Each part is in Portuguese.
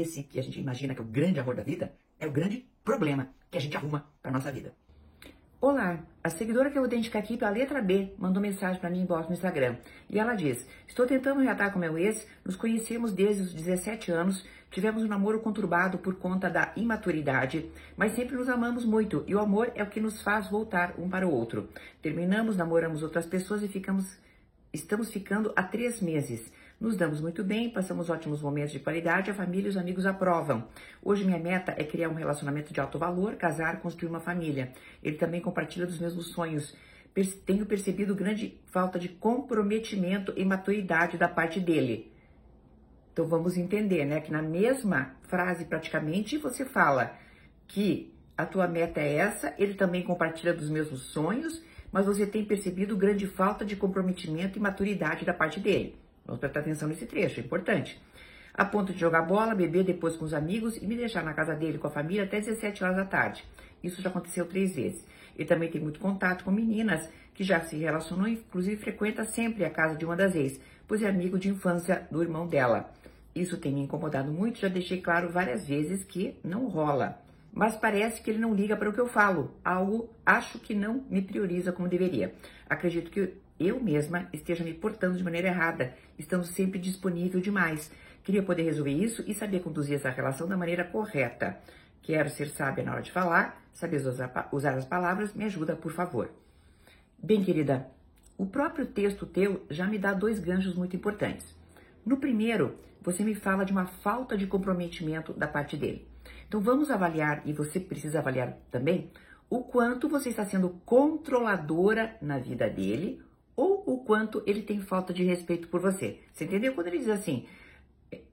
esse que a gente imagina que é o grande amor da vida, é o grande problema que a gente arruma para nossa vida. Olá, a seguidora que eu vou identificar aqui pela letra B mandou mensagem para mim em no Instagram. E ela diz: Estou tentando reatar com meu ex, nos conhecemos desde os 17 anos, tivemos um namoro conturbado por conta da imaturidade, mas sempre nos amamos muito e o amor é o que nos faz voltar um para o outro. Terminamos, namoramos outras pessoas e ficamos, estamos ficando há três meses. Nos damos muito bem, passamos ótimos momentos de qualidade, a família e os amigos aprovam. Hoje minha meta é criar um relacionamento de alto valor, casar, construir uma família. Ele também compartilha dos mesmos sonhos. Tenho percebido grande falta de comprometimento e maturidade da parte dele. Então vamos entender, né, que na mesma frase praticamente você fala que a tua meta é essa, ele também compartilha dos mesmos sonhos, mas você tem percebido grande falta de comprometimento e maturidade da parte dele. Vamos prestar atenção nesse trecho, é importante. A ponto de jogar bola, beber depois com os amigos e me deixar na casa dele com a família até 17 horas da tarde. Isso já aconteceu três vezes. Ele também tem muito contato com meninas que já se relacionou, inclusive frequenta sempre a casa de uma das ex, pois é amigo de infância do irmão dela. Isso tem me incomodado muito, já deixei claro várias vezes que não rola. Mas parece que ele não liga para o que eu falo, algo acho que não me prioriza como deveria. Acredito que eu mesma esteja me portando de maneira errada, estando sempre disponível demais. Queria poder resolver isso e saber conduzir essa relação da maneira correta. Quero ser sábia na hora de falar, saber usar as palavras, me ajuda, por favor. Bem, querida, o próprio texto teu já me dá dois ganchos muito importantes. No primeiro, você me fala de uma falta de comprometimento da parte dele. Então vamos avaliar, e você precisa avaliar também, o quanto você está sendo controladora na vida dele ou o quanto ele tem falta de respeito por você. Você entendeu? Quando ele diz assim,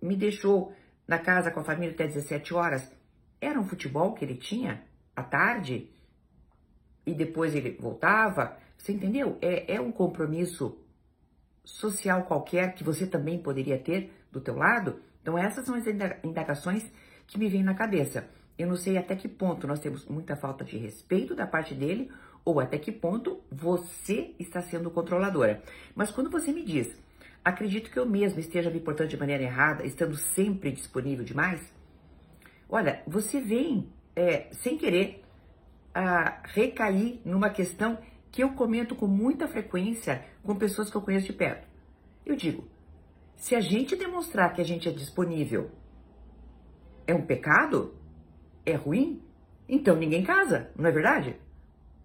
me deixou na casa com a família até 17 horas, era um futebol que ele tinha à tarde e depois ele voltava. Você entendeu? É, é um compromisso social qualquer que você também poderia ter do teu lado. Então essas são as indagações que me vêm na cabeça. Eu não sei até que ponto nós temos muita falta de respeito da parte dele ou até que ponto você está sendo controladora. Mas quando você me diz, acredito que eu mesmo esteja me portando de maneira errada, estando sempre disponível demais, olha, você vem é, sem querer a recair numa questão que eu comento com muita frequência com pessoas que eu conheço de perto. Eu digo, se a gente demonstrar que a gente é disponível, é um pecado? É ruim? Então ninguém casa, não é verdade?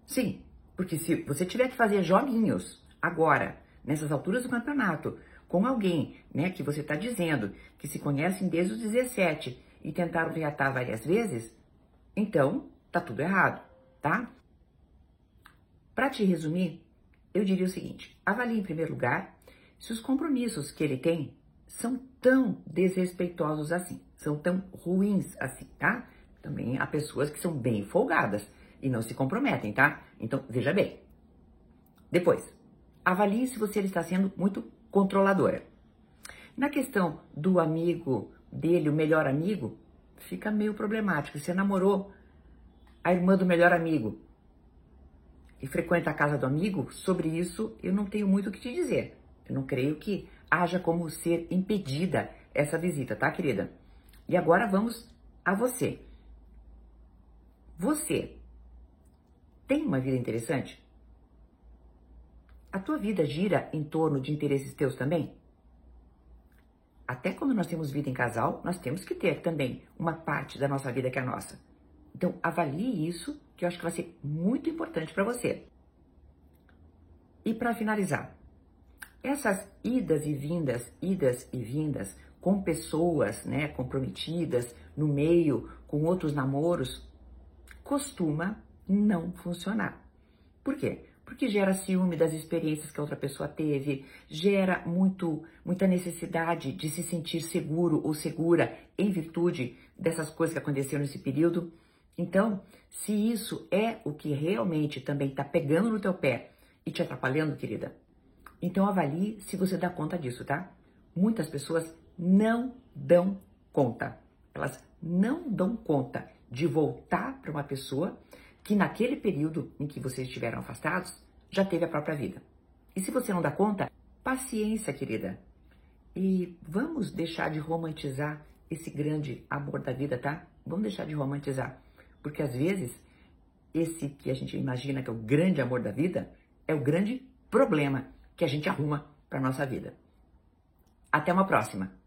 Sim, porque se você tiver que fazer joguinhos agora, nessas alturas do campeonato, com alguém, né, que você está dizendo que se conhecem desde os 17 e tentaram reatar várias vezes, então tá tudo errado, tá? Para te resumir, eu diria o seguinte: avalie em primeiro lugar se os compromissos que ele tem são tão desrespeitosos assim, são tão ruins assim, tá? Também há pessoas que são bem folgadas e não se comprometem, tá? Então, veja bem. Depois, avalie se você está sendo muito controladora. Na questão do amigo dele, o melhor amigo, fica meio problemático. Você namorou a irmã do melhor amigo e frequenta a casa do amigo, sobre isso eu não tenho muito o que te dizer. Eu não creio que haja como ser impedida essa visita, tá, querida? E agora vamos a você. Você tem uma vida interessante? A tua vida gira em torno de interesses teus também? Até quando nós temos vida em casal, nós temos que ter também uma parte da nossa vida que é nossa. Então, avalie isso, que eu acho que vai ser muito importante para você. E para finalizar, essas idas e vindas, idas e vindas com pessoas, né, comprometidas no meio, com outros namoros, costuma não funcionar. Por quê? Porque gera ciúme das experiências que a outra pessoa teve, gera muito, muita necessidade de se sentir seguro ou segura em virtude dessas coisas que aconteceram nesse período. Então, se isso é o que realmente também está pegando no teu pé e te atrapalhando, querida, então avalie se você dá conta disso, tá? Muitas pessoas não dão conta. Elas não dão conta de voltar para uma pessoa que naquele período em que vocês estiveram afastados, já teve a própria vida. E se você não dá conta, paciência, querida. E vamos deixar de romantizar esse grande amor da vida, tá? Vamos deixar de romantizar. Porque às vezes, esse que a gente imagina que é o grande amor da vida, é o grande problema que a gente arruma para nossa vida. Até uma próxima!